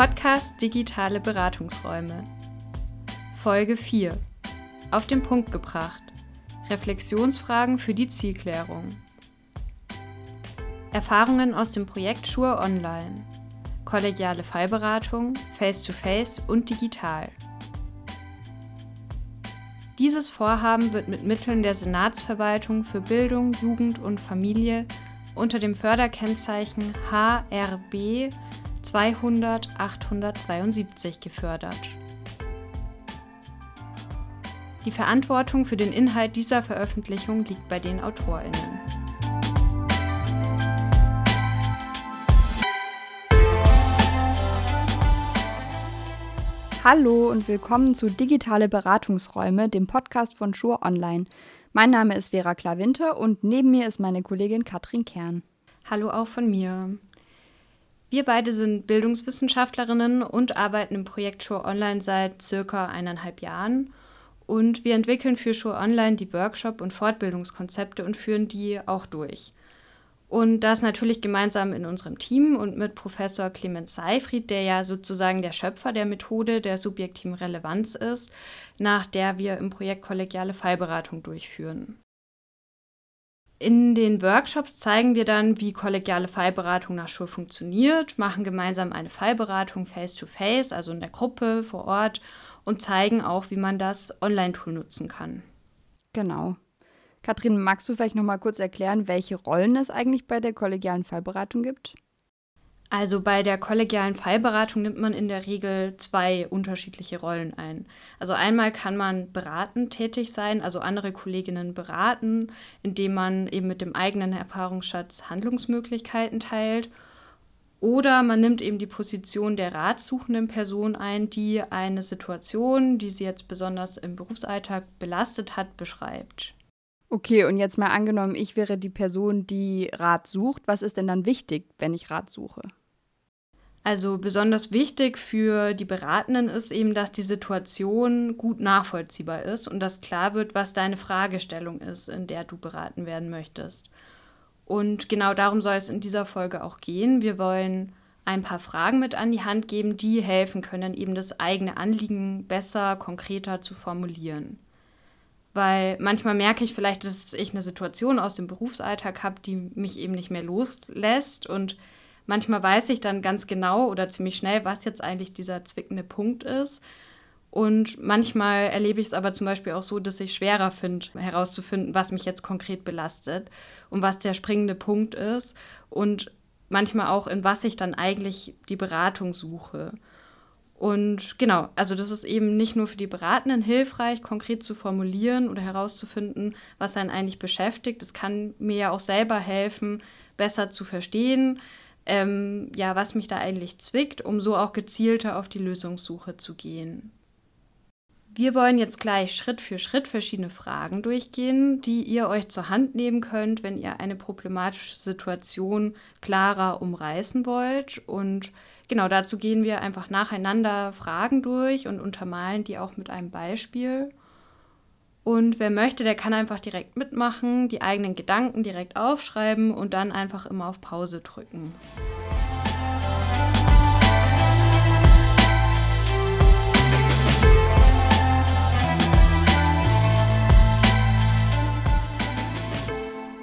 Podcast Digitale Beratungsräume. Folge 4. Auf den Punkt gebracht. Reflexionsfragen für die Zielklärung. Erfahrungen aus dem Projekt Schur Online. Kollegiale Fallberatung, Face-to-Face -face und digital. Dieses Vorhaben wird mit Mitteln der Senatsverwaltung für Bildung, Jugend und Familie unter dem Förderkennzeichen HRB 200 872 gefördert. Die Verantwortung für den Inhalt dieser Veröffentlichung liegt bei den AutorInnen. Hallo und willkommen zu Digitale Beratungsräume, dem Podcast von Schur Online. Mein Name ist Vera Klavinter und neben mir ist meine Kollegin Katrin Kern. Hallo auch von mir. Wir beide sind Bildungswissenschaftlerinnen und arbeiten im Projekt Schur Online seit circa eineinhalb Jahren. Und wir entwickeln für Schur Online die Workshop- und Fortbildungskonzepte und führen die auch durch. Und das natürlich gemeinsam in unserem Team und mit Professor Clemens Seifried, der ja sozusagen der Schöpfer der Methode der subjektiven Relevanz ist, nach der wir im Projekt kollegiale Fallberatung durchführen. In den Workshops zeigen wir dann, wie kollegiale Fallberatung nach Schul funktioniert, machen gemeinsam eine Fallberatung face-to-face, -face, also in der Gruppe vor Ort, und zeigen auch, wie man das Online-Tool nutzen kann. Genau. Katrin, magst du vielleicht noch mal kurz erklären, welche Rollen es eigentlich bei der kollegialen Fallberatung gibt? Also bei der kollegialen Fallberatung nimmt man in der Regel zwei unterschiedliche Rollen ein. Also einmal kann man beratend tätig sein, also andere Kolleginnen beraten, indem man eben mit dem eigenen Erfahrungsschatz Handlungsmöglichkeiten teilt. Oder man nimmt eben die Position der ratsuchenden Person ein, die eine Situation, die sie jetzt besonders im Berufsalltag belastet hat, beschreibt. Okay, und jetzt mal angenommen, ich wäre die Person, die Rat sucht. Was ist denn dann wichtig, wenn ich Rat suche? Also besonders wichtig für die Beratenden ist eben, dass die Situation gut nachvollziehbar ist und dass klar wird, was deine Fragestellung ist, in der du beraten werden möchtest. Und genau darum soll es in dieser Folge auch gehen. Wir wollen ein paar Fragen mit an die Hand geben, die helfen können, eben das eigene Anliegen besser, konkreter zu formulieren weil manchmal merke ich vielleicht, dass ich eine Situation aus dem Berufsalltag habe, die mich eben nicht mehr loslässt und manchmal weiß ich dann ganz genau oder ziemlich schnell, was jetzt eigentlich dieser zwickende Punkt ist. Und manchmal erlebe ich es aber zum Beispiel auch so, dass ich schwerer finde, herauszufinden, was mich jetzt konkret belastet und was der springende Punkt ist und manchmal auch, in was ich dann eigentlich die Beratung suche. Und genau, also das ist eben nicht nur für die Beratenden hilfreich, konkret zu formulieren oder herauszufinden, was einen eigentlich beschäftigt. Es kann mir ja auch selber helfen, besser zu verstehen, ähm, ja, was mich da eigentlich zwickt, um so auch gezielter auf die Lösungssuche zu gehen. Wir wollen jetzt gleich Schritt für Schritt verschiedene Fragen durchgehen, die ihr euch zur Hand nehmen könnt, wenn ihr eine problematische Situation klarer umreißen wollt und Genau, dazu gehen wir einfach nacheinander Fragen durch und untermalen die auch mit einem Beispiel. Und wer möchte, der kann einfach direkt mitmachen, die eigenen Gedanken direkt aufschreiben und dann einfach immer auf Pause drücken.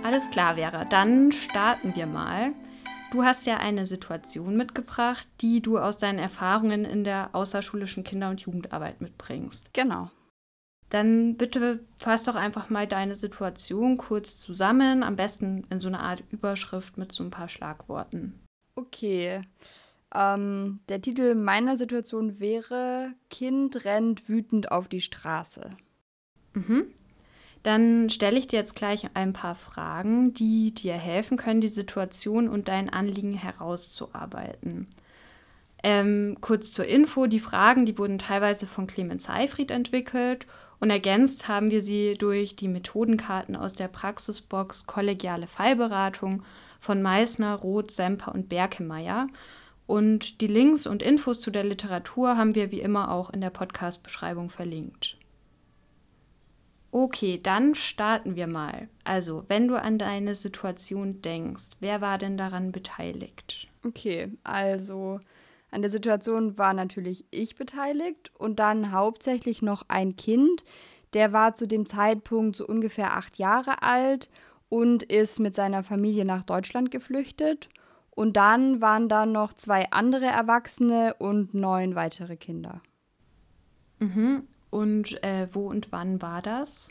Alles klar, Vera, dann starten wir mal. Du hast ja eine Situation mitgebracht, die du aus deinen Erfahrungen in der außerschulischen Kinder- und Jugendarbeit mitbringst. Genau. Dann bitte fass doch einfach mal deine Situation kurz zusammen, am besten in so einer Art Überschrift mit so ein paar Schlagworten. Okay. Ähm, der Titel meiner Situation wäre Kind rennt wütend auf die Straße. Mhm. Dann stelle ich dir jetzt gleich ein paar Fragen, die dir helfen können, die Situation und dein Anliegen herauszuarbeiten. Ähm, kurz zur Info, die Fragen, die wurden teilweise von Clemens Seifried entwickelt und ergänzt haben wir sie durch die Methodenkarten aus der Praxisbox Kollegiale Fallberatung von Meissner, Roth, Semper und Berkemeyer. Und die Links und Infos zu der Literatur haben wir wie immer auch in der Podcast-Beschreibung verlinkt. Okay, dann starten wir mal. Also, wenn du an deine Situation denkst, wer war denn daran beteiligt? Okay, also An der Situation war natürlich ich beteiligt und dann hauptsächlich noch ein Kind. Der war zu dem Zeitpunkt so ungefähr acht Jahre alt und ist mit seiner Familie nach Deutschland geflüchtet. Und dann waren da noch zwei andere Erwachsene und neun weitere Kinder. Mhm. Und äh, wo und wann war das?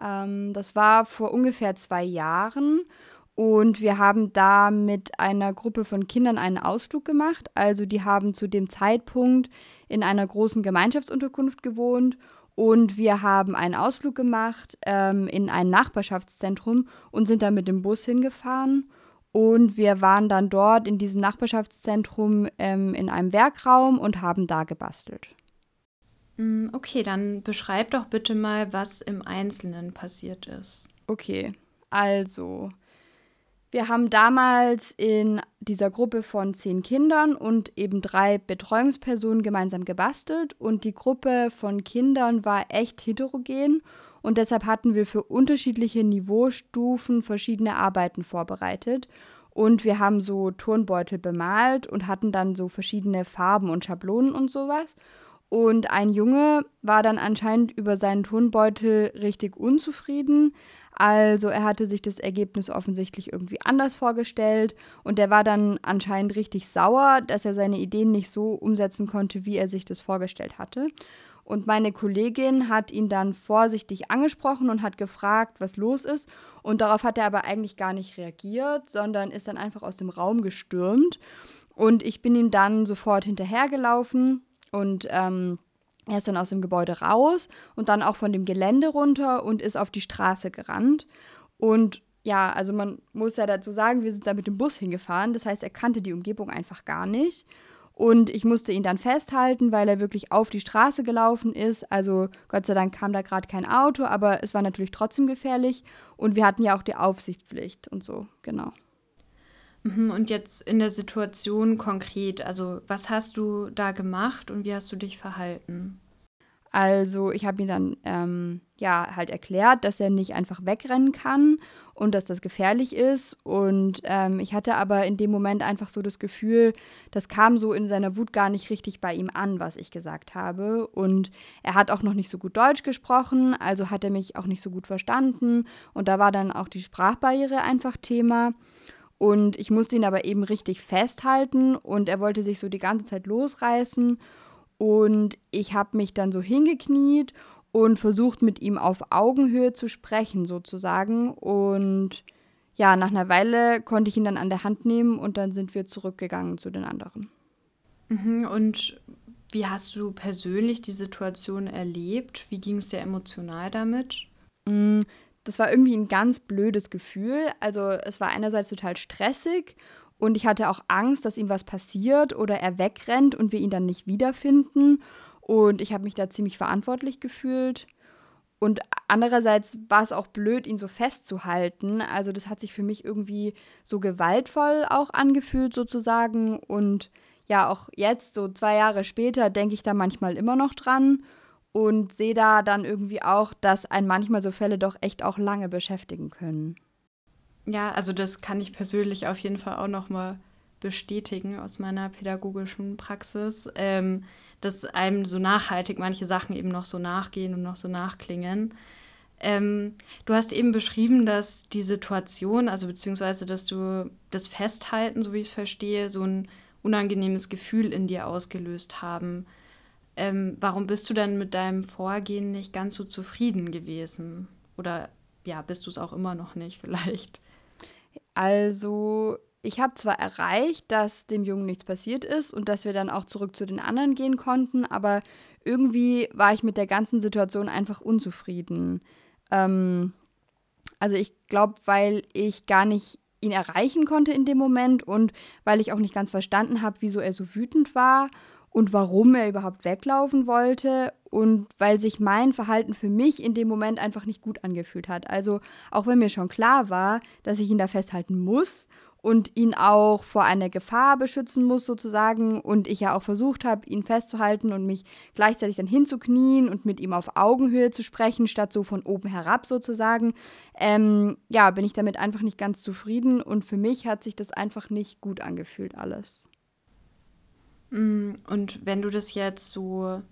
Ähm, das war vor ungefähr zwei Jahren. Und wir haben da mit einer Gruppe von Kindern einen Ausflug gemacht. Also die haben zu dem Zeitpunkt in einer großen Gemeinschaftsunterkunft gewohnt. Und wir haben einen Ausflug gemacht ähm, in ein Nachbarschaftszentrum und sind da mit dem Bus hingefahren. Und wir waren dann dort in diesem Nachbarschaftszentrum ähm, in einem Werkraum und haben da gebastelt. Mm, okay, dann beschreib doch bitte mal, was im Einzelnen passiert ist. Okay, also wir haben damals in dieser Gruppe von zehn Kindern und eben drei Betreuungspersonen gemeinsam gebastelt. Und die Gruppe von Kindern war echt heterogen. Und deshalb hatten wir für unterschiedliche Niveaustufen verschiedene Arbeiten vorbereitet. Und wir haben so Turnbeutel bemalt und hatten dann so verschiedene Farben und Schablonen und sowas und ein Junge war dann anscheinend über seinen Turnbeutel richtig unzufrieden. Also er hatte sich das Ergebnis offensichtlich irgendwie anders vorgestellt und der war dann anscheinend richtig sauer, dass er seine Ideen nicht so umsetzen konnte, wie er sich das vorgestellt hatte. Und meine Kollegin hat ihn dann vorsichtig angesprochen und hat gefragt, was los ist. Und darauf hat er aber eigentlich gar nicht reagiert, sondern ist dann einfach aus dem Raum gestürmt. Und ich bin ihm dann sofort hinterhergelaufen und ähm, er ist dann aus dem Gebäude raus und dann auch von dem Gelände runter und ist auf die Straße gerannt. Und ja, also man muss ja dazu sagen, wir sind da mit dem Bus hingefahren. Das heißt, er kannte die Umgebung einfach gar nicht. Und ich musste ihn dann festhalten, weil er wirklich auf die Straße gelaufen ist. Also Gott sei Dank kam da gerade kein Auto, aber es war natürlich trotzdem gefährlich. Und wir hatten ja auch die Aufsichtspflicht und so, genau. Mhm, und jetzt in der Situation konkret, also was hast du da gemacht und wie hast du dich verhalten? Also ich habe ihm dann ähm, ja halt erklärt, dass er nicht einfach wegrennen kann und dass das gefährlich ist. Und ähm, ich hatte aber in dem Moment einfach so das Gefühl, das kam so in seiner Wut gar nicht richtig bei ihm an, was ich gesagt habe. Und er hat auch noch nicht so gut Deutsch gesprochen, also hat er mich auch nicht so gut verstanden. Und da war dann auch die Sprachbarriere einfach Thema. Und ich musste ihn aber eben richtig festhalten und er wollte sich so die ganze Zeit losreißen. Und ich habe mich dann so hingekniet und versucht mit ihm auf Augenhöhe zu sprechen sozusagen. Und ja, nach einer Weile konnte ich ihn dann an der Hand nehmen und dann sind wir zurückgegangen zu den anderen. Mhm, und wie hast du persönlich die Situation erlebt? Wie ging es dir emotional damit? Das war irgendwie ein ganz blödes Gefühl. Also es war einerseits total stressig und ich hatte auch Angst, dass ihm was passiert oder er wegrennt und wir ihn dann nicht wiederfinden. Und ich habe mich da ziemlich verantwortlich gefühlt. Und andererseits war es auch blöd, ihn so festzuhalten. Also das hat sich für mich irgendwie so gewaltvoll auch angefühlt sozusagen. Und ja, auch jetzt, so zwei Jahre später, denke ich da manchmal immer noch dran und sehe da dann irgendwie auch, dass ein manchmal so Fälle doch echt auch lange beschäftigen können. Ja, also das kann ich persönlich auf jeden Fall auch noch mal bestätigen aus meiner pädagogischen Praxis, ähm, dass einem so nachhaltig manche Sachen eben noch so nachgehen und noch so nachklingen. Ähm, du hast eben beschrieben, dass die Situation, also beziehungsweise dass du das Festhalten, so wie ich es verstehe, so ein unangenehmes Gefühl in dir ausgelöst haben. Ähm, warum bist du denn mit deinem Vorgehen nicht ganz so zufrieden gewesen? Oder ja, bist du es auch immer noch nicht vielleicht? Also, ich habe zwar erreicht, dass dem Jungen nichts passiert ist und dass wir dann auch zurück zu den anderen gehen konnten, aber irgendwie war ich mit der ganzen Situation einfach unzufrieden. Ähm, also ich glaube, weil ich gar nicht ihn erreichen konnte in dem Moment und weil ich auch nicht ganz verstanden habe, wieso er so wütend war und warum er überhaupt weglaufen wollte und weil sich mein Verhalten für mich in dem Moment einfach nicht gut angefühlt hat. Also auch wenn mir schon klar war, dass ich ihn da festhalten muss und ihn auch vor einer Gefahr beschützen muss sozusagen und ich ja auch versucht habe, ihn festzuhalten und mich gleichzeitig dann hinzuknien und mit ihm auf Augenhöhe zu sprechen, statt so von oben herab sozusagen, ähm, ja, bin ich damit einfach nicht ganz zufrieden und für mich hat sich das einfach nicht gut angefühlt alles. Mm, und wenn du das jetzt so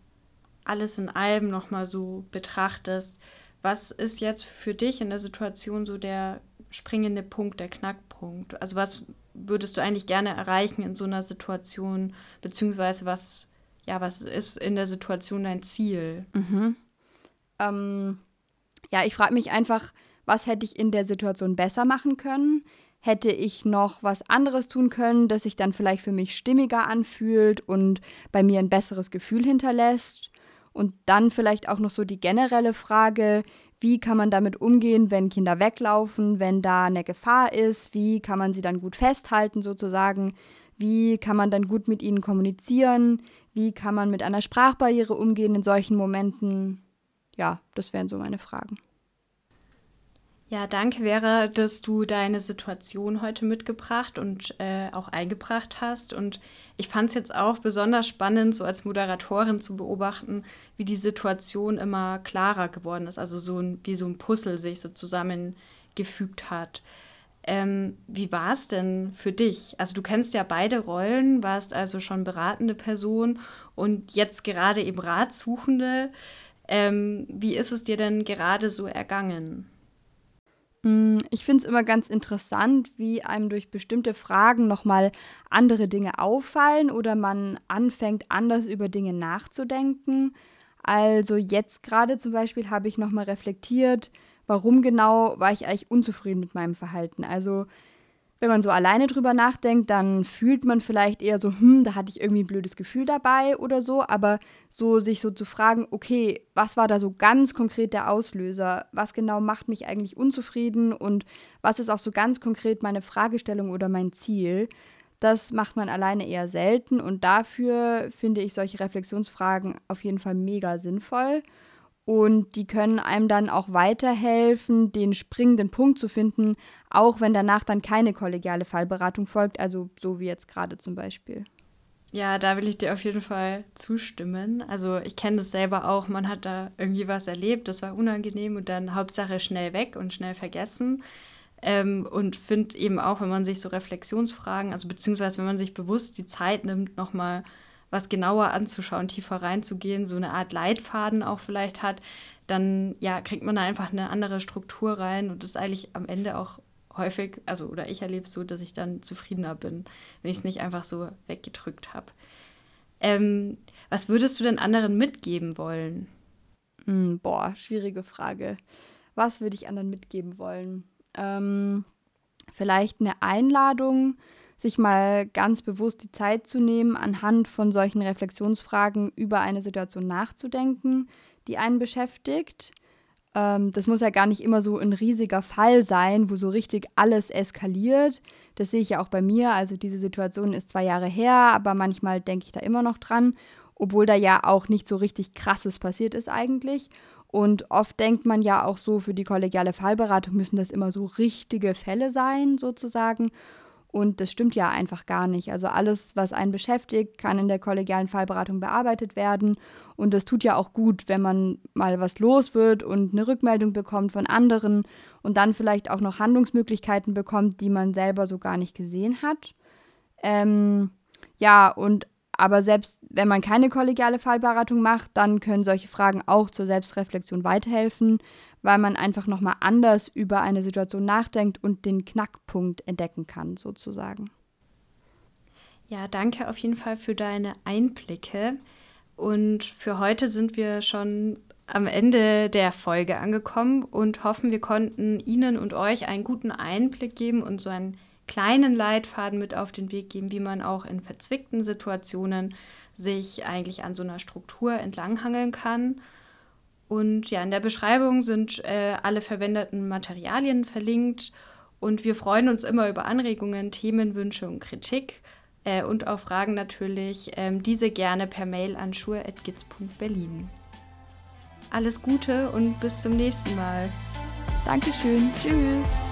alles in allem nochmal so betrachtest, was ist jetzt für dich in der Situation so der springende Punkt, der Knackpunkt? Also was würdest du eigentlich gerne erreichen in so einer Situation, beziehungsweise was, ja, was ist in der Situation dein Ziel? Mhm. Ähm, ja, ich frage mich einfach, was hätte ich in der Situation besser machen können? Hätte ich noch was anderes tun können, das sich dann vielleicht für mich stimmiger anfühlt und bei mir ein besseres Gefühl hinterlässt? Und dann vielleicht auch noch so die generelle Frage, wie kann man damit umgehen, wenn Kinder weglaufen, wenn da eine Gefahr ist? Wie kann man sie dann gut festhalten sozusagen? Wie kann man dann gut mit ihnen kommunizieren? Wie kann man mit einer Sprachbarriere umgehen in solchen Momenten? Ja, das wären so meine Fragen. Ja, danke, Vera, dass du deine Situation heute mitgebracht und äh, auch eingebracht hast. Und ich fand es jetzt auch besonders spannend, so als Moderatorin zu beobachten, wie die Situation immer klarer geworden ist. Also so ein, wie so ein Puzzle sich so zusammengefügt hat. Ähm, wie war es denn für dich? Also du kennst ja beide Rollen, warst also schon beratende Person und jetzt gerade eben Ratsuchende. Ähm, wie ist es dir denn gerade so ergangen? Mm, ich finde es immer ganz interessant, wie einem durch bestimmte Fragen nochmal andere Dinge auffallen oder man anfängt, anders über Dinge nachzudenken. Also jetzt gerade zum Beispiel habe ich nochmal reflektiert, warum genau war ich eigentlich unzufrieden mit meinem Verhalten. Also wenn man so alleine drüber nachdenkt, dann fühlt man vielleicht eher so, hm, da hatte ich irgendwie ein blödes Gefühl dabei oder so, aber so sich so zu fragen, okay, was war da so ganz konkret der Auslöser? Was genau macht mich eigentlich unzufrieden und was ist auch so ganz konkret meine Fragestellung oder mein Ziel? Das macht man alleine eher selten und dafür finde ich solche Reflexionsfragen auf jeden Fall mega sinnvoll. Und die können einem dann auch weiterhelfen, den springenden Punkt zu finden, auch wenn danach dann keine kollegiale Fallberatung folgt, also so wie jetzt gerade zum Beispiel. Ja, da will ich dir auf jeden Fall zustimmen. Also ich kenne das selber auch, man hat da irgendwie was erlebt, das war unangenehm und dann Hauptsache schnell weg und schnell vergessen. Ähm, und finde eben auch, wenn man sich so Reflexionsfragen, also beziehungsweise wenn man sich bewusst die Zeit nimmt, nochmal mal was genauer anzuschauen, tiefer reinzugehen, so eine Art Leitfaden auch vielleicht hat, dann ja, kriegt man da einfach eine andere Struktur rein und ist eigentlich am Ende auch häufig, also oder ich erlebe es so, dass ich dann zufriedener bin, wenn ich es nicht einfach so weggedrückt habe. Ähm, was würdest du denn anderen mitgeben wollen? Mm, boah, schwierige Frage. Was würde ich anderen mitgeben wollen? Ähm, vielleicht eine Einladung, sich mal ganz bewusst die Zeit zu nehmen, anhand von solchen Reflexionsfragen über eine Situation nachzudenken, die einen beschäftigt. Ähm, das muss ja gar nicht immer so ein riesiger Fall sein, wo so richtig alles eskaliert. Das sehe ich ja auch bei mir. Also diese Situation ist zwei Jahre her, aber manchmal denke ich da immer noch dran, obwohl da ja auch nicht so richtig krasses passiert ist eigentlich. Und oft denkt man ja auch so, für die kollegiale Fallberatung müssen das immer so richtige Fälle sein, sozusagen. Und das stimmt ja einfach gar nicht. Also alles, was einen beschäftigt, kann in der kollegialen Fallberatung bearbeitet werden. Und das tut ja auch gut, wenn man mal was los wird und eine Rückmeldung bekommt von anderen und dann vielleicht auch noch Handlungsmöglichkeiten bekommt, die man selber so gar nicht gesehen hat. Ähm, ja, und aber selbst wenn man keine kollegiale Fallberatung macht, dann können solche Fragen auch zur Selbstreflexion weiterhelfen, weil man einfach nochmal anders über eine Situation nachdenkt und den Knackpunkt entdecken kann, sozusagen. Ja, danke auf jeden Fall für deine Einblicke. Und für heute sind wir schon am Ende der Folge angekommen und hoffen, wir konnten Ihnen und euch einen guten Einblick geben und so einen kleinen Leitfaden mit auf den Weg geben, wie man auch in verzwickten Situationen sich eigentlich an so einer Struktur entlanghangeln kann. Und ja, in der Beschreibung sind äh, alle verwendeten Materialien verlinkt und wir freuen uns immer über Anregungen, Themenwünsche und Kritik äh, und auf Fragen natürlich ähm, diese gerne per Mail an schur.gitz.berlin. Alles Gute und bis zum nächsten Mal. Dankeschön. Tschüss.